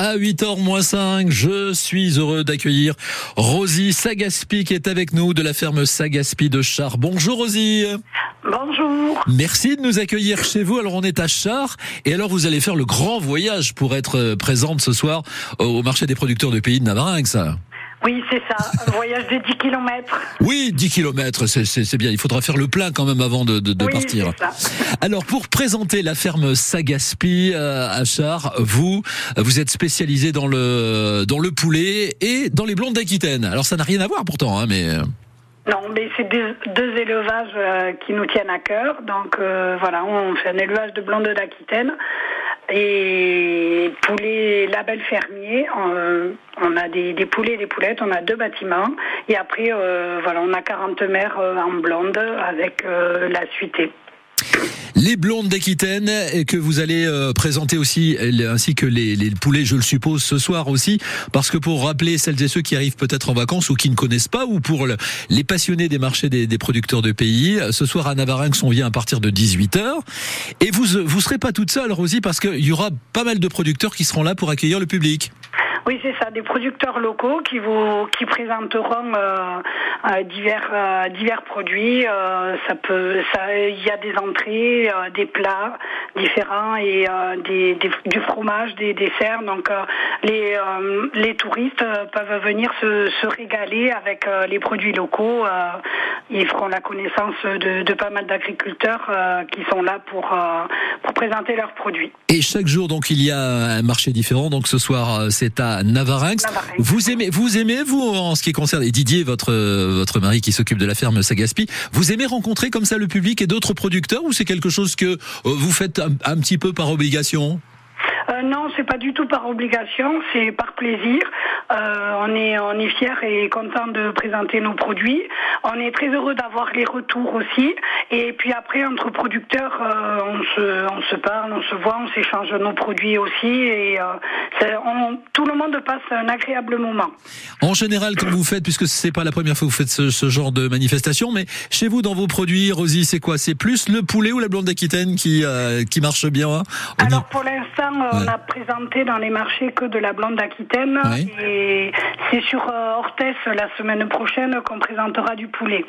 à 8h 5. Je suis heureux d'accueillir Rosie Sagaspi qui est avec nous de la ferme Sagaspi de Char. Bonjour Rosie. Bonjour. Merci de nous accueillir chez vous. Alors on est à Char et alors vous allez faire le grand voyage pour être présente ce soir au marché des producteurs de pays de Navarinx. Oui, c'est ça, un voyage de 10 km. Oui, 10 km, c'est bien. Il faudra faire le plein quand même avant de, de, de oui, partir. Ça. Alors, pour présenter la ferme Sagaspi euh, à Char, vous, vous êtes spécialisé dans le, dans le poulet et dans les blondes d'Aquitaine. Alors, ça n'a rien à voir pourtant, hein, mais... Non, mais c'est deux, deux, élevages euh, qui nous tiennent à cœur. Donc euh, voilà, on fait un élevage de blondes d'Aquitaine et poulets label fermier. Euh, on a des, poulets et des poulettes, on a deux bâtiments. Et après, euh, voilà, on a 40 mères en blonde avec euh, la suité. Les blondes d'Aquitaine que vous allez euh, présenter aussi, ainsi que les, les, poulets, je le suppose, ce soir aussi, parce que pour rappeler celles et ceux qui arrivent peut-être en vacances ou qui ne connaissent pas, ou pour le, les passionnés des marchés des, des, producteurs de pays, ce soir à Navarinx, on vient à partir de 18h. Et vous vous serez pas toute seule, Rosie, parce qu'il y aura pas mal de producteurs qui seront là pour accueillir le public. Oui, c'est ça, des producteurs locaux qui vous qui présenteront euh, euh, divers euh, divers produits. Ça peut, ça, il y a des entrées, des plats différents et des, du fromage, des desserts. Donc les les touristes peuvent venir se régaler avec les produits locaux. Ils feront la connaissance de, de pas mal d'agriculteurs qui sont là pour pour présenter leurs produits. Et chaque jour, donc, il y a un marché différent. Donc, ce soir, c'est à Navarinx. Navarinx. Vous aimez, vous aimez, vous, en ce qui concerne, et Didier, votre, votre mari qui s'occupe de la ferme Sagaspi, vous aimez rencontrer comme ça le public et d'autres producteurs ou c'est quelque chose que vous faites un, un petit peu par obligation? Euh, non, c'est pas du tout par obligation, c'est par plaisir. Euh, on est on est fier et content de présenter nos produits. On est très heureux d'avoir les retours aussi. Et puis après entre producteurs, euh, on se on se parle, on se voit, on s'échange nos produits aussi et on, tout le monde passe un agréable moment. En général, quand vous faites, puisque c'est pas la première fois que vous faites ce, ce, genre de manifestation, mais chez vous dans vos produits, Rosie, c'est quoi? C'est plus le poulet ou la blonde d'Aquitaine qui qui marche bien hein Alors pour l'instant on a présenté dans les marchés que de la blonde d'Aquitaine et c'est sur euh, Orthès la semaine prochaine qu'on présentera du poulet.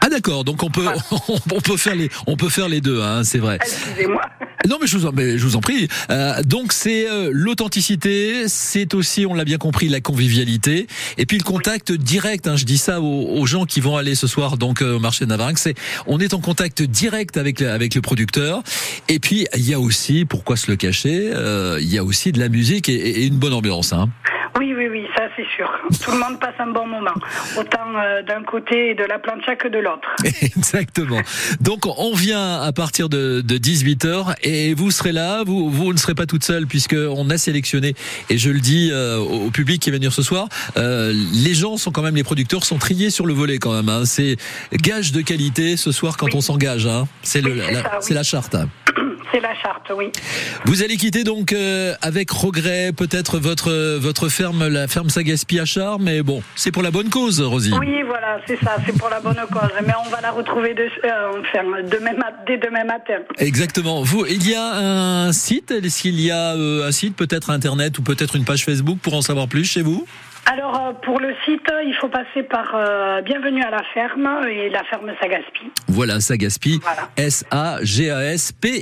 Ah d'accord, donc on peut voilà. on peut faire les on peut faire les deux, hein, c'est vrai. Excusez-moi. Non mais je vous en, mais je vous en prie. Euh, donc c'est euh, l'authenticité, c'est aussi on l'a bien compris la convivialité et puis le contact oui. direct. Hein, je dis ça aux, aux, gens qui vont aller ce soir donc euh, au marché de Navarinx. C'est on est en contact direct avec avec le producteur et puis il y a aussi pourquoi se le cacher, euh, il y a aussi de la musique et, et une bonne ambiance. Hein. Oui, oui, oui, c'est sûr. Tout le monde passe un bon moment, autant euh, d'un côté de la plancha que de l'autre. Exactement. Donc on vient à partir de, de 18h et vous serez là, vous, vous ne serez pas toute seule puisque on a sélectionné, et je le dis euh, au public qui va venir ce soir, euh, les gens sont quand même, les producteurs sont triés sur le volet quand même. Hein. C'est gage de qualité ce soir quand oui. on s'engage. Hein. C'est oui, la, oui. la charte. C'est la charte, oui. Vous allez quitter donc euh, avec regret peut-être votre votre ferme, la ferme Sagaspi à Char, mais bon, c'est pour la bonne cause, Rosie. Oui, voilà, c'est ça, c'est pour la bonne cause. Mais on va la retrouver de, euh, demain, dès demain matin. Exactement. Vous, il y a un site, est-ce qu'il y a euh, un site, peut-être internet ou peut-être une page Facebook pour en savoir plus chez vous? Alors euh, pour le site, il faut passer par euh, Bienvenue à la ferme et la ferme Sagaspi. Voilà, Sagaspi, voilà. S-A-G-A-S-P-Y.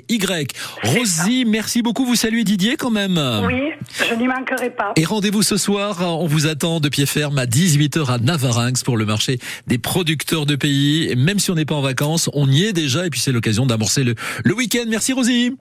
Rosie, merci beaucoup. Vous saluez Didier quand même. Oui, je n'y manquerai pas. Et rendez-vous ce soir, on vous attend de pied ferme à 18h à Navarinx pour le marché des producteurs de pays. Et même si on n'est pas en vacances, on y est déjà et puis c'est l'occasion d'amorcer le, le week-end. Merci Rosie.